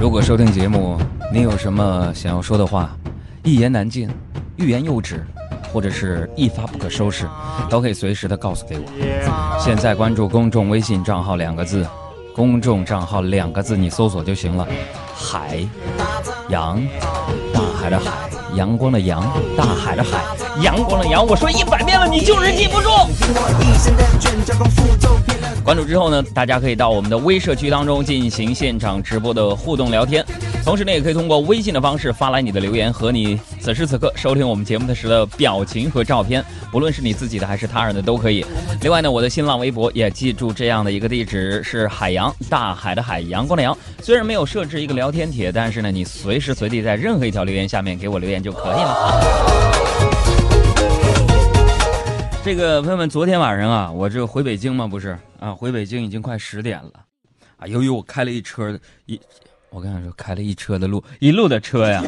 如果收听节目，你有什么想要说的话，一言难尽，欲言又止，或者是一发不可收拾，都可以随时的告诉给我。现在关注公众微信账号两个字，公众账号两个字你搜索就行了。海洋，大海的海，阳光的阳，大海的海，阳光的阳。我说一百遍了，你就是记不住。关注之后呢，大家可以到我们的微社区当中进行现场直播的互动聊天，同时呢，也可以通过微信的方式发来你的留言和你此时此刻收听我们节目的时的表情和照片，不论是你自己的还是他人的都可以。另外呢，我的新浪微博也记住这样的一个地址是海洋大海的海阳光的阳。虽然没有设置一个聊天帖，但是呢，你随时随地在任何一条留言下面给我留言就可以了。这个朋友们，昨天晚上啊，我这回北京嘛，不是？啊，回北京已经快十点了，啊，由于我开了一车一，我跟你说，开了一车的路，一路的车呀，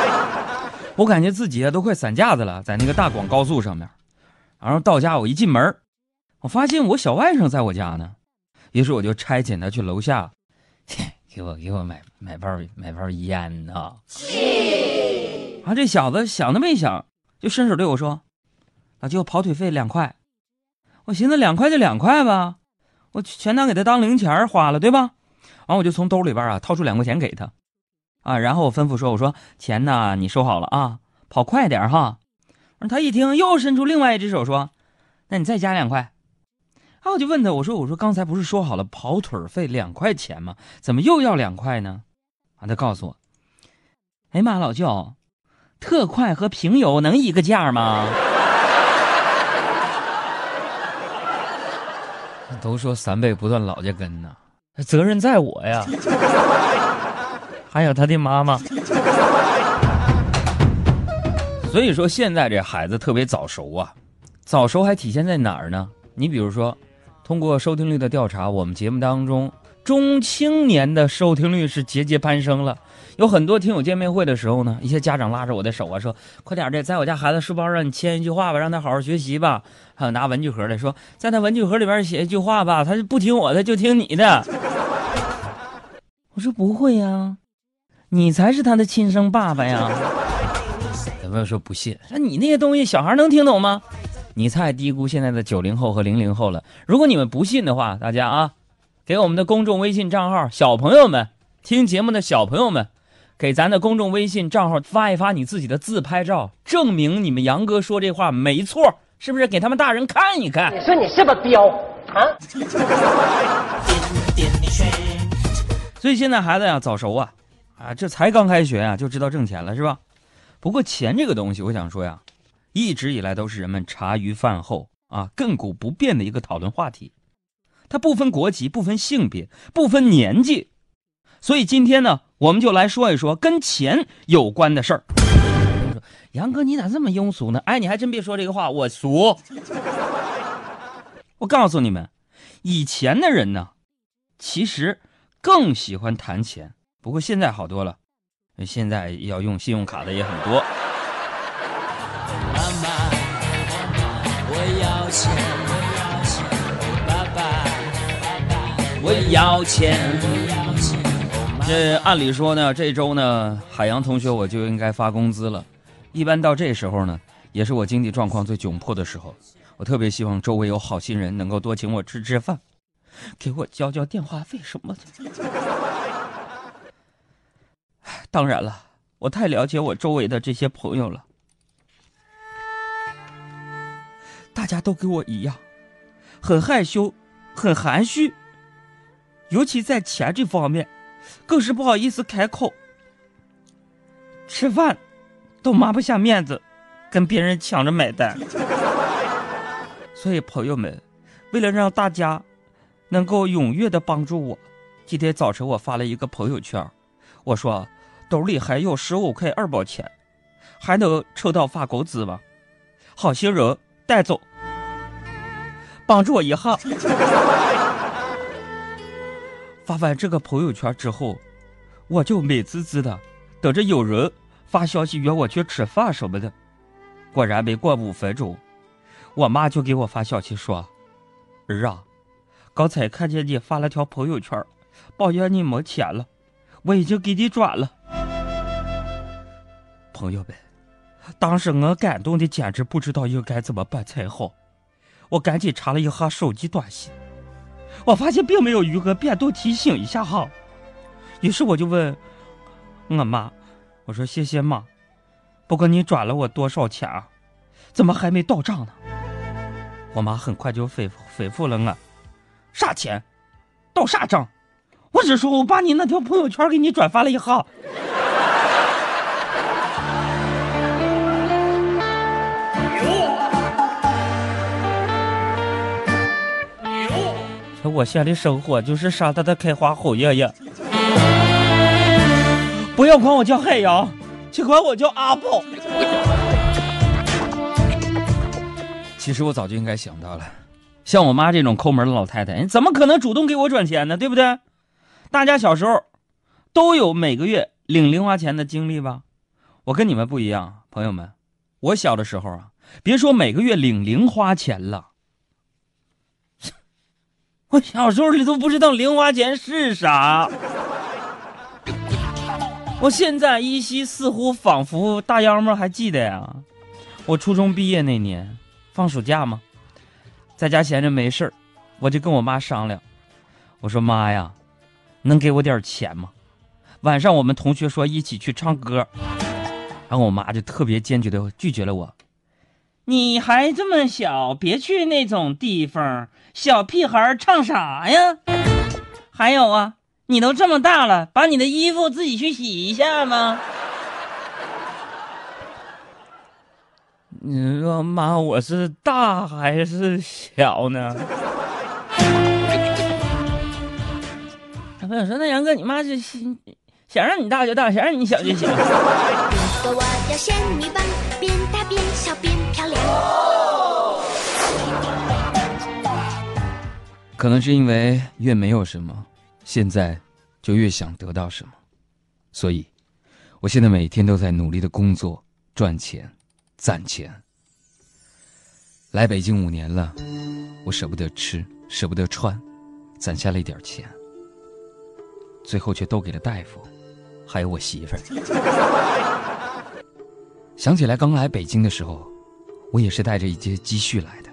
我感觉自己啊都快散架子了，在那个大广高速上面，然后到家我一进门，我发现我小外甥在我家呢，于是我就差遣他去楼下，给我给我买买包买包烟呢，啊，这小子想都没想，就伸手对我说。老舅跑腿费两块，我寻思两块就两块吧，我全当给他当零钱花了，对吧？完我就从兜里边啊掏出两块钱给他，啊，然后我吩咐说：“我说钱呢，你收好了啊，跑快点哈。”他一听，又伸出另外一只手说：“那你再加两块。”啊，我就问他：“我说我说刚才不是说好了跑腿费两块钱吗？怎么又要两块呢？”啊，他告诉我：“哎妈，老舅，特快和平邮能一个价吗？”都说三辈不断老家根呐，责任在我呀，还有他的妈妈。所以说现在这孩子特别早熟啊，早熟还体现在哪儿呢？你比如说，通过收听率的调查，我们节目当中中青年的收听率是节节攀升了。有很多听友见面会的时候呢，一些家长拉着我的手啊，说：“快点的，在我家孩子书包上你签一句话吧，让他好好学习吧。”还有拿文具盒的说，在他文具盒里边写一句话吧，他就不听我的，就听你的。我说不会呀，你才是他的亲生爸爸呀。有没有说不信，那你那些东西小孩能听懂吗？你太低估现在的九零后和零零后了。如果你们不信的话，大家啊，给我们的公众微信账号小朋友们听节目的小朋友们。给咱的公众微信账号发一发你自己的自拍照，证明你们杨哥说这话没错，是不是？给他们大人看一看。你说你是不是彪啊？所以现在孩子呀早熟啊，啊，这才刚开学啊就知道挣钱了是吧？不过钱这个东西，我想说呀，一直以来都是人们茶余饭后啊亘古不变的一个讨论话题，它不分国籍，不分性别，不分年纪。所以今天呢，我们就来说一说跟钱有关的事儿。杨哥，你咋这么庸俗呢？哎，你还真别说这个话，我俗。我告诉你们，以前的人呢，其实更喜欢谈钱。不过现在好多了，现在要用信用卡的也很多。我要钱。这按理说呢，这周呢，海洋同学我就应该发工资了。一般到这时候呢，也是我经济状况最窘迫的时候。我特别希望周围有好心人能够多请我吃吃饭，给我交交电话费什么的。当然了，我太了解我周围的这些朋友了，大家都跟我一样，很害羞，很含蓄，尤其在钱这方面。更是不好意思开口，吃饭都抹不下面子，跟别人抢着买单。所以朋友们，为了让大家能够踊跃的帮助我，今天早晨我发了一个朋友圈，我说兜里还有十五块二毛钱，还能抽到发工资吗？好心人带走，帮助我一下。发完这个朋友圈之后，我就美滋滋的等着有人发消息约我去吃饭什么的。果然没过五分钟，我妈就给我发消息说：“儿啊，刚才看见你发了条朋友圈，抱怨你没钱了，我已经给你转了。朋友们，当时我感动的简直不知道应该怎么办才好。我赶紧查了一下手机短信，我发现并没有余额变动提醒一下哈。于是我就问我妈：“我说谢谢妈，不过你转了我多少钱啊？怎么还没到账呢？”我妈很快就回回复了我：“啥钱？到啥账？我是说我把你那条朋友圈给你转发了一下。”我现在的生活就是沙滩的开花好艳艳。不要管我叫海洋，请管我叫阿宝。其实我早就应该想到了，像我妈这种抠门的老太太，你怎么可能主动给我转钱呢？对不对？大家小时候都有每个月领零花钱的经历吧？我跟你们不一样，朋友们，我小的时候啊，别说每个月领零花钱了。我小时候里都不知道零花钱是啥，我现在依稀似乎仿佛大秧们还记得呀。我初中毕业那年，放暑假嘛，在家闲着没事我就跟我妈商量，我说妈呀，能给我点钱吗？晚上我们同学说一起去唱歌，然后我妈就特别坚决的拒绝了我。你还这么小，别去那种地方。小屁孩唱啥呀？还有啊，你都这么大了，把你的衣服自己去洗一下吗？你说妈，我是大还是小呢？小朋友说：“那杨哥，你妈是心想让你大就大，想让你小就小。”可能是因为越没有什么，现在就越想得到什么，所以，我现在每天都在努力的工作、赚钱、攒钱。来北京五年了，我舍不得吃，舍不得穿，攒下了一点钱，最后却都给了大夫，还有我媳妇儿。想起来刚来北京的时候，我也是带着一些积蓄来的。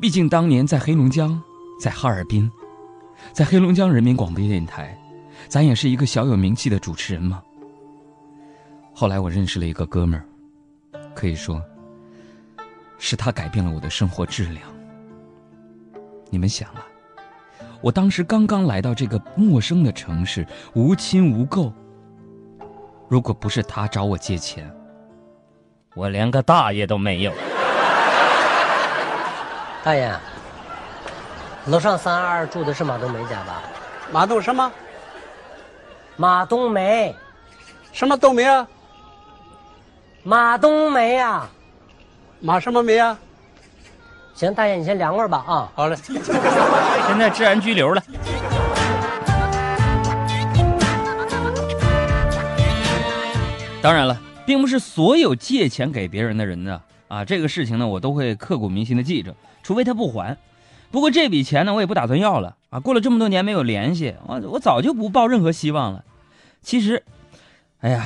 毕竟当年在黑龙江，在哈尔滨，在黑龙江人民广播电台，咱也是一个小有名气的主持人嘛。后来我认识了一个哥们儿，可以说，是他改变了我的生活质量。你们想啊，我当时刚刚来到这个陌生的城市，无亲无故，如果不是他找我借钱，我连个大爷都没有。大爷，楼上三二住的是马冬梅家吧？马冬什么？马冬梅，什么冬梅啊？马冬梅啊？马什么梅啊？行，大爷你先凉快吧啊。好嘞。现在治安拘留了。当然了，并不是所有借钱给别人的人呢啊，这个事情呢，我都会刻骨铭心的记着。除非他不还，不过这笔钱呢，我也不打算要了啊！过了这么多年没有联系，我我早就不抱任何希望了。其实，哎呀，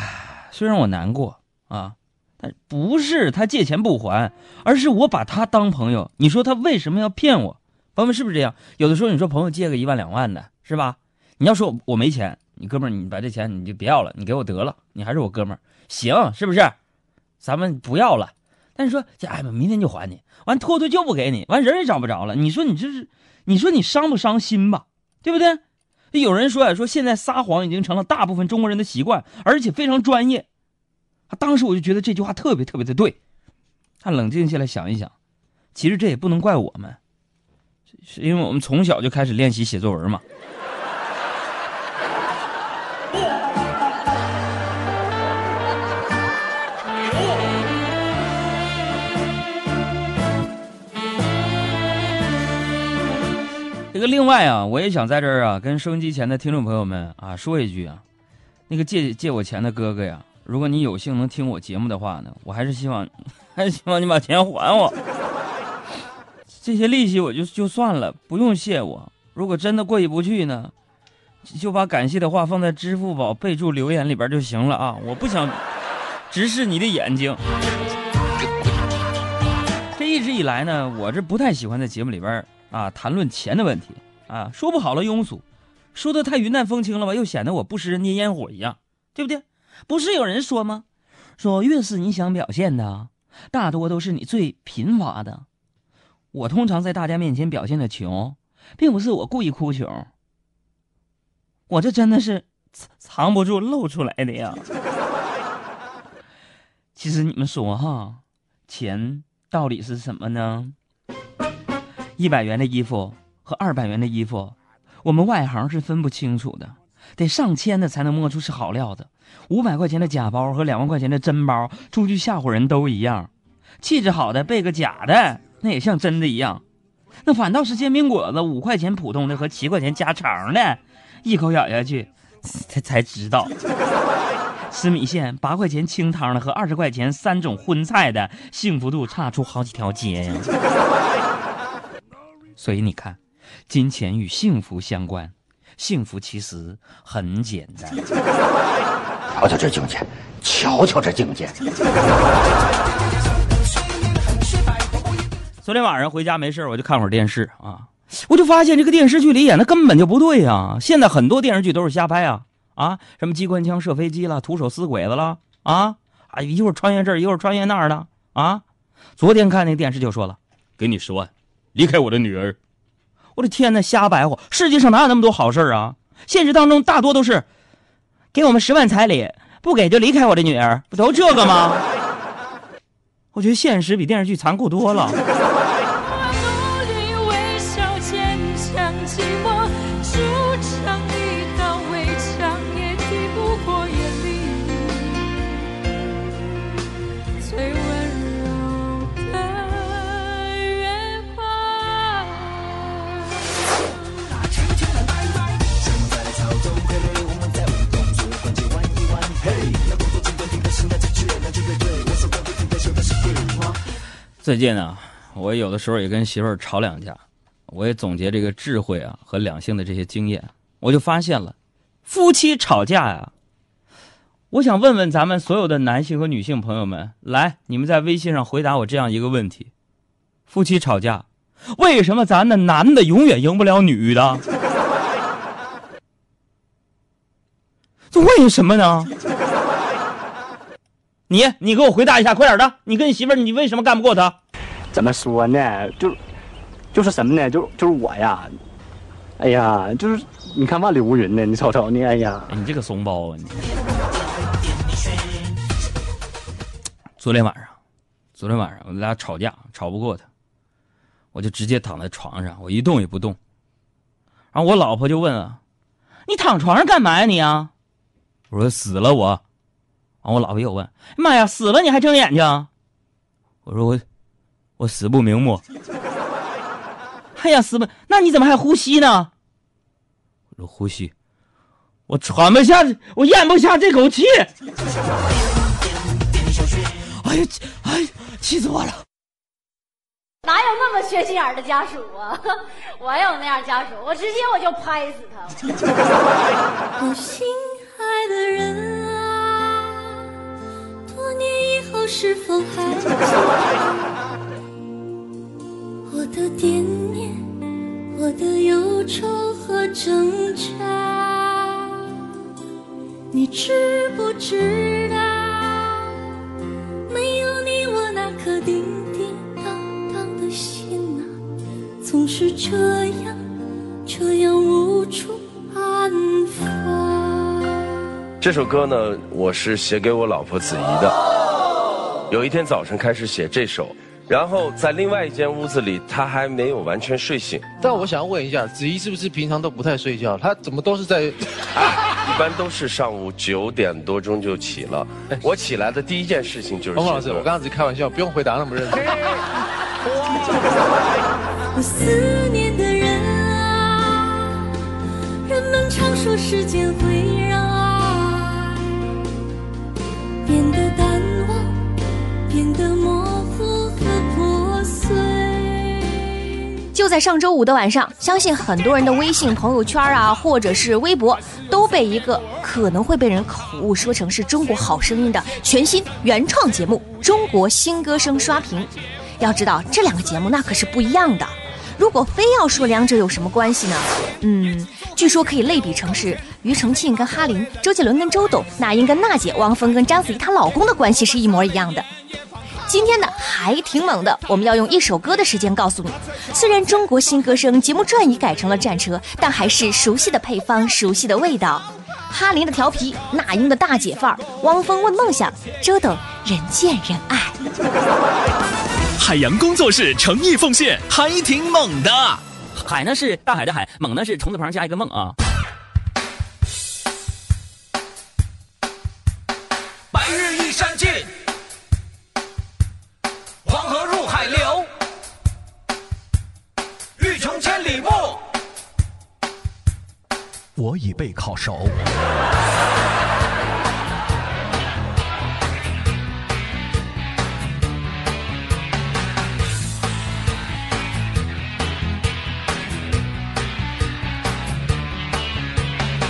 虽然我难过啊，但不是他借钱不还，而是我把他当朋友。你说他为什么要骗我？朋友们是不是这样？有的时候你说朋友借个一万两万的，是吧？你要说我我没钱，你哥们儿你把这钱你就别要了，你给我得了，你还是我哥们儿，行是不是？咱们不要了。但是说这，哎明天就还你，完拖拖就不给你，完人也找不着了。你说你这是，你说你伤不伤心吧？对不对？有人说啊，说现在撒谎已经成了大部分中国人的习惯，而且非常专业。当时我就觉得这句话特别特别的对。他冷静下来想一想，其实这也不能怪我们，是因为我们从小就开始练习写作文嘛。个另外啊，我也想在这儿啊，跟收音机前的听众朋友们啊说一句啊，那个借借我钱的哥哥呀，如果你有幸能听我节目的话呢，我还是希望，还是希望你把钱还我。这些利息我就就算了，不用谢我。如果真的过意不去呢，就把感谢的话放在支付宝备注留言里边就行了啊！我不想直视你的眼睛。这一直以来呢，我这不太喜欢在节目里边啊谈论钱的问题啊，说不好了庸俗，说的太云淡风轻了吧，又显得我不食人间烟火一样，对不对？不是有人说吗？说越是你想表现的，大多都是你最贫乏的。我通常在大家面前表现的穷，并不是我故意哭穷。我这真的是藏藏不住露出来的呀。其实你们说哈，钱到底是什么呢？一百元的衣服和二百元的衣服，我们外行是分不清楚的，得上千的才能摸出是好料子。五百块钱的假包和两万块钱的真包，出去吓唬人都一样。气质好的背个假的，那也像真的一样。那反倒是煎饼果子，五块钱普通的和七块钱加肠的。一口咬下去，才才知道，吃米线八块钱清汤的和二十块钱三种荤菜的幸福度差出好几条街呀。所以你看，金钱与幸福相关，幸福其实很简单。瞧瞧这境界，瞧瞧这境界。昨天晚上回家没事我就看会儿电视啊。我就发现这个电视剧里演的根本就不对呀！现在很多电视剧都是瞎拍啊啊！什么机关枪射飞机了，徒手撕鬼子了啊啊！一会儿穿越这儿，一会儿穿越那儿的啊！昨天看那个电视就说了，给你十万，离开我的女儿。我的天哪，瞎白活！世界上哪有那么多好事啊？现实当中大多都是给我们十万彩礼，不给就离开我的女儿，不都这个吗？我觉得现实比电视剧残酷多了。最近啊，我有的时候也跟媳妇儿吵两架，我也总结这个智慧啊和两性的这些经验，我就发现了，夫妻吵架呀，我想问问咱们所有的男性和女性朋友们，来，你们在微信上回答我这样一个问题：夫妻吵架，为什么咱的男的永远赢不了女的？这为什么呢？你你给我回答一下，快点的！你跟你媳妇儿，你为什么干不过她？怎么说呢？就就是什么呢？就就是我呀！哎呀，就是你看万里无云呢，你瞅瞅你，哎呀，你这个怂包啊！你昨天晚上，昨天晚上我们俩吵架，吵不过他，我就直接躺在床上，我一动也不动。然后我老婆就问啊：“你躺床上干嘛呀你啊？”我说：“死了我。”完，我老婆又问：“妈呀，死了你还睁眼睛？”我说：“我，我死不瞑目。”哎呀，死不，那你怎么还呼吸呢？我说：“呼吸，我喘不下，我咽不下这口气。”哎呀，哎呀，气死我了！哪有那么缺心眼的家属啊？我有那样家属，我直接我就拍死他。我心爱的人。是否还我的惦念，我的忧愁和挣扎？你知不知道，没有你，我那颗叮叮当当的心啊，总是这样这样无处安放。这首歌呢，我是写给我老婆子怡的。有一天早晨开始写这首，然后在另外一间屋子里，他还没有完全睡醒。但我想要问一下，子怡是不是平常都不太睡觉？他怎么都是在？一般都是上午九点多钟就起了。我起来的第一件事情就是。王老师，我刚刚只是开玩笑，不用回答那么认真。我思念的人啊，人们常说时间会让就在上周五的晚上，相信很多人的微信朋友圈啊，或者是微博，都被一个可能会被人口误说成是中国好声音的全新原创节目《中国新歌声》刷屏。要知道，这两个节目那可是不一样的。如果非要说两者有什么关系呢？嗯，据说可以类比成是庾澄庆跟哈林、周杰伦跟周董、那英跟娜姐、汪峰跟章子怡她老公的关系是一模一样的。今天呢还挺猛的，我们要用一首歌的时间告诉你，虽然中国新歌声节目转移改成了战车，但还是熟悉的配方，熟悉的味道。哈林的调皮，那英的大姐范儿，汪峰问梦想，周董人见人爱。海洋工作室诚意奉献，还挺猛的。海呢是大海的海，猛呢是虫字旁加一个梦啊。我已被烤熟。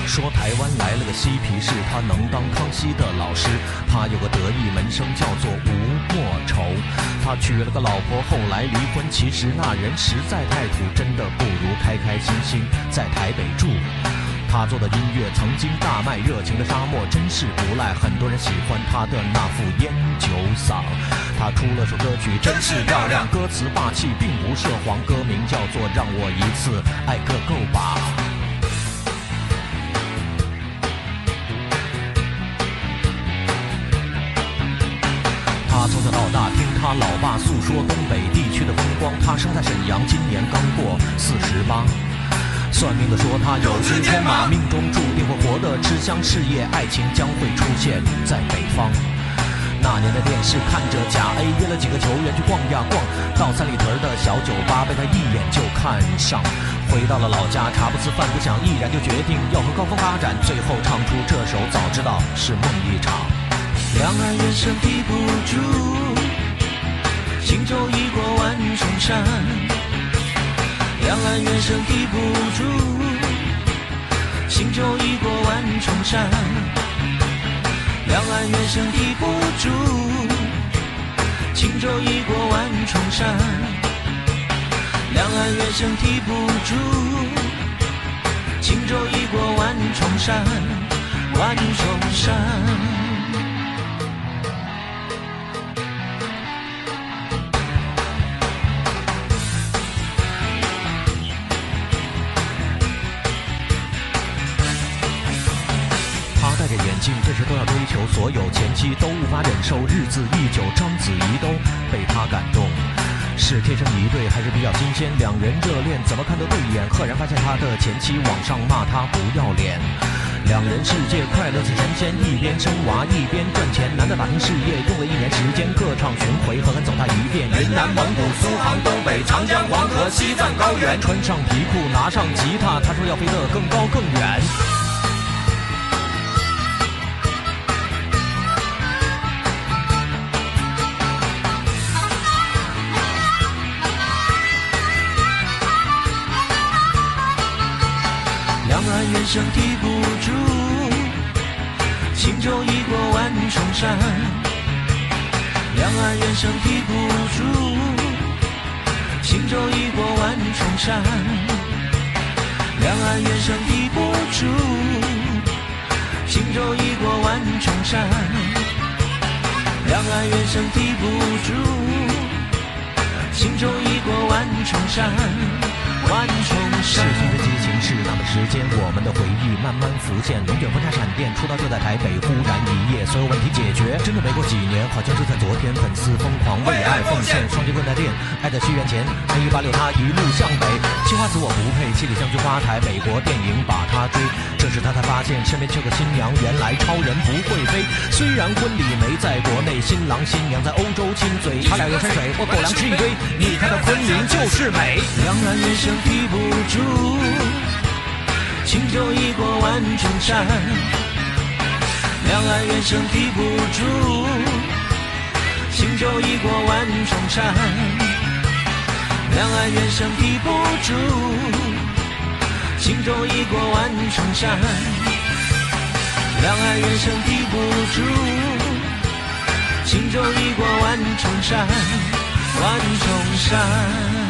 说台湾来了个嬉皮士，他能当康熙的老师。他有个得意门生叫做吴莫愁，他娶了个老婆，后来离婚。其实那人实在太土，真的不如开开心心在台北住。他做的音乐曾经大卖，热情的沙漠真是不赖，很多人喜欢他的那副烟酒嗓。他出了首歌曲真是漂亮，歌词霸气并不涉黄，歌名叫做《让我一次爱个够吧》。他从小到大听他老爸诉说东北地区的风光。他生在沈阳，今年刚过四十八。算命的说他有知天马，命中注定会活得吃香，事业爱情将会出现在北方。那年的电视看着甲 A 约了几个球员去逛呀逛，到三里屯的小酒吧被他一眼就看上。回到了老家，茶不思饭不想，毅然就决定要和高峰发展。最后唱出这首，早知道是梦一场。两岸猿声啼不住，轻舟已过万重山。两岸猿声啼不住，轻舟已过万重山。两岸猿声啼不住，轻舟已过万重山。两岸猿声啼不住，轻舟已过万重山，万重山。有前妻都无法忍受，日子一久，章子怡都被他感动。是天生一对，还是比较新鲜？两人热恋，怎么看都对眼。赫然发现他的前妻网上骂他不要脸。两人世界快乐似神仙，一边生娃一边赚钱。男的打拼事业用了一年时间，各唱巡回狠狠走他一遍。云南、蒙古、苏杭、东北、长江、黄河、西藏高原，穿上皮裤，拿上吉他，他说要飞得更高更远。人生提不住，轻舟已过万重山。两岸猿声啼不住，轻舟已过万重山。两岸猿声啼不住，轻舟已过万重山。两岸猿声啼不住，轻舟已过万重山。万重山。时间，我们的回忆慢慢浮现。龙卷风加闪电，出道就在台北，忽然一夜，所有问题解决。真的没过几年，好像就在昨天。粉丝疯狂为爱奉献，双节棍在电，爱在西元前。A 一八六他一路向北，青花瓷我不配，七里香菊花台，美国电影把他追。这时他才发现身边缺个新娘，原来超人不会飞。虽然婚礼没在国内，新郎新娘在欧洲亲嘴，他俩游山水，我狗粮吃一堆。你看那昆明就是美，两岸猿声。提不住，轻舟已过万重山。两岸猿声啼不住，轻舟已过万重山。两岸猿声啼不住，轻舟已过万重山。两岸猿声啼不住，轻舟已过万重山，万重山。